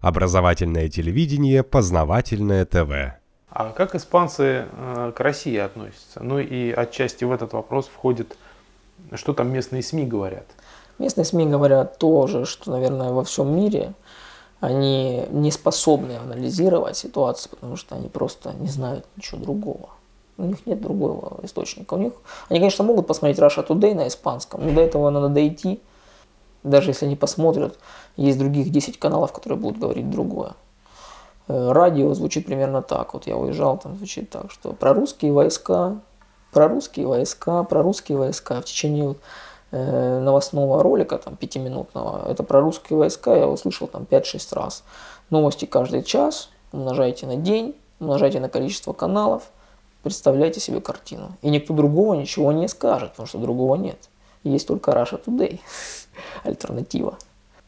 Образовательное телевидение, познавательное ТВ. А как испанцы э, к России относятся? Ну и отчасти в этот вопрос входит, что там местные СМИ говорят? Местные СМИ говорят тоже, что, наверное, во всем мире они не способны анализировать ситуацию, потому что они просто не знают ничего другого. У них нет другого источника. У них, они, конечно, могут посмотреть Russia Today на испанском, но до этого надо дойти. Даже если они посмотрят, есть других 10 каналов, которые будут говорить другое. Э, радио звучит примерно так. Вот я уезжал, там звучит так, что про русские войска, про русские войска, про русские войска. В течение э, новостного ролика, там, пятиминутного, это про русские войска я услышал там 5-6 раз. Новости каждый час, умножайте на день, умножайте на количество каналов, представляйте себе картину. И никто другого ничего не скажет, потому что другого нет. Есть только Russia Today, альтернатива.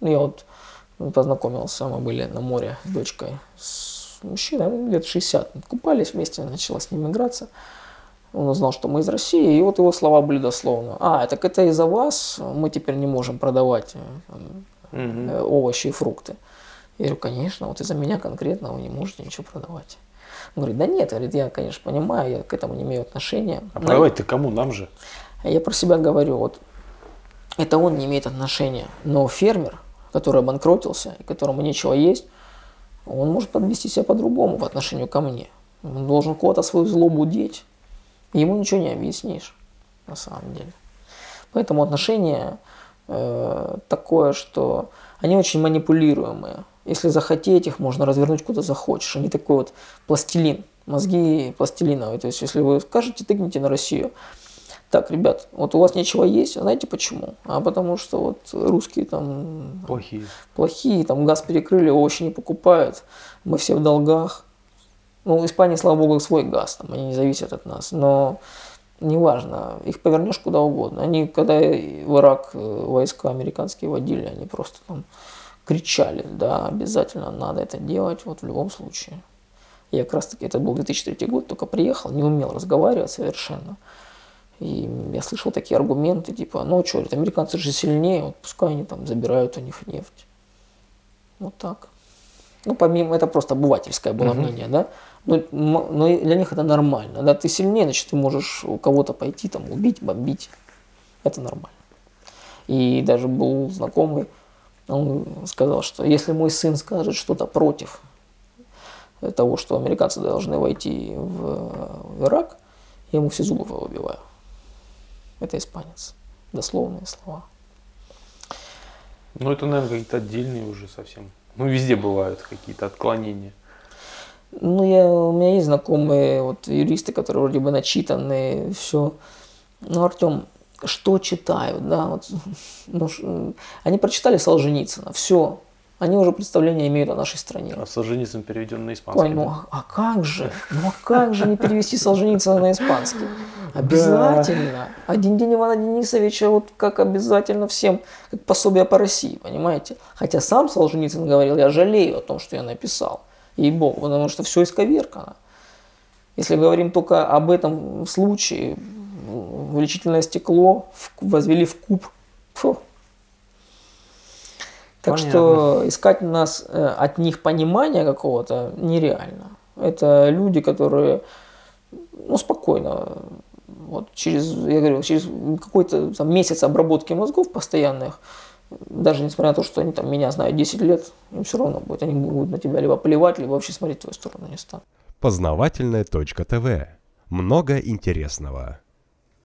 Ну, я вот познакомился, мы были на море с дочкой, с мужчиной, лет 60. Купались вместе, начала с ним играться. Он узнал, что мы из России, и вот его слова были дословно. А, так это из-за вас мы теперь не можем продавать там, угу. овощи и фрукты. Я говорю, конечно, вот из-за меня конкретно вы не можете ничего продавать. Он говорит, да нет, говорит, я, конечно, понимаю, я к этому не имею отношения. А продавать ты кому? Нам же. Я про себя говорю, вот это он не имеет отношения. Но фермер, который обанкротился и которому нечего есть, он может подвести себя по-другому по отношению ко мне. Он должен кого-то свою злобу деть. Ему ничего не объяснишь, на самом деле. Поэтому отношения э, такое, что они очень манипулируемые. Если захотеть их, можно развернуть куда захочешь. Они такой вот пластилин, мозги пластилиновые. То есть, если вы скажете, тыкните на Россию, так, ребят, вот у вас нечего есть, а знаете почему? А потому что вот русские там плохие, плохие там газ перекрыли, овощи не покупают, мы все в долгах. Ну, в Испании, слава богу, свой газ, там, они не зависят от нас, но неважно, их повернешь куда угодно. Они, когда в Ирак э, войска американские водили, они просто там кричали, да, обязательно надо это делать, вот в любом случае. Я как раз таки, это был 2003 год, только приехал, не умел разговаривать совершенно. И я слышал такие аргументы, типа, ну что, американцы же сильнее, вот пускай они там забирают у них нефть. Вот так. Ну, помимо, это просто обывательское было uh-huh. мнение, да. Но, но для них это нормально. Да, ты сильнее, значит, ты можешь у кого-то пойти, там, убить, бомбить. Это нормально. И даже был знакомый, он сказал, что если мой сын скажет что-то против того, что американцы должны войти в, в Ирак, я ему все зубы выбиваю это испанец. Дословные слова. Ну, это, наверное, какие-то отдельные уже совсем. Ну, везде бывают какие-то отклонения. Ну, я, у меня есть знакомые вот, юристы, которые вроде бы начитанные, все. Ну, Артем, что читают, да, вот, ну, они прочитали Солженицына, все, они уже представление имеют о нашей стране. А Солженицын переведен на испанский. Ой, ну а, а как же? Ну а как же не перевести Солженицына на испанский? Обязательно. Да. Один день Ивана Денисовича, вот как обязательно всем, как пособие по России, понимаете? Хотя сам Солженицын говорил, я жалею о том, что я написал. Ей-богу, потому что все исковеркано. Если говорим только об этом случае, увеличительное стекло возвели в куб. Фу, так Понятно. что искать у нас э, от них понимания какого-то нереально. Это люди, которые ну, спокойно, вот через, я говорю, через какой-то там, месяц обработки мозгов постоянных, даже несмотря на то, что они там меня знают 10 лет, им все равно будет. Они будут на тебя либо плевать, либо вообще смотреть в твою сторону не станут. Познавательная точка ТВ. Много интересного.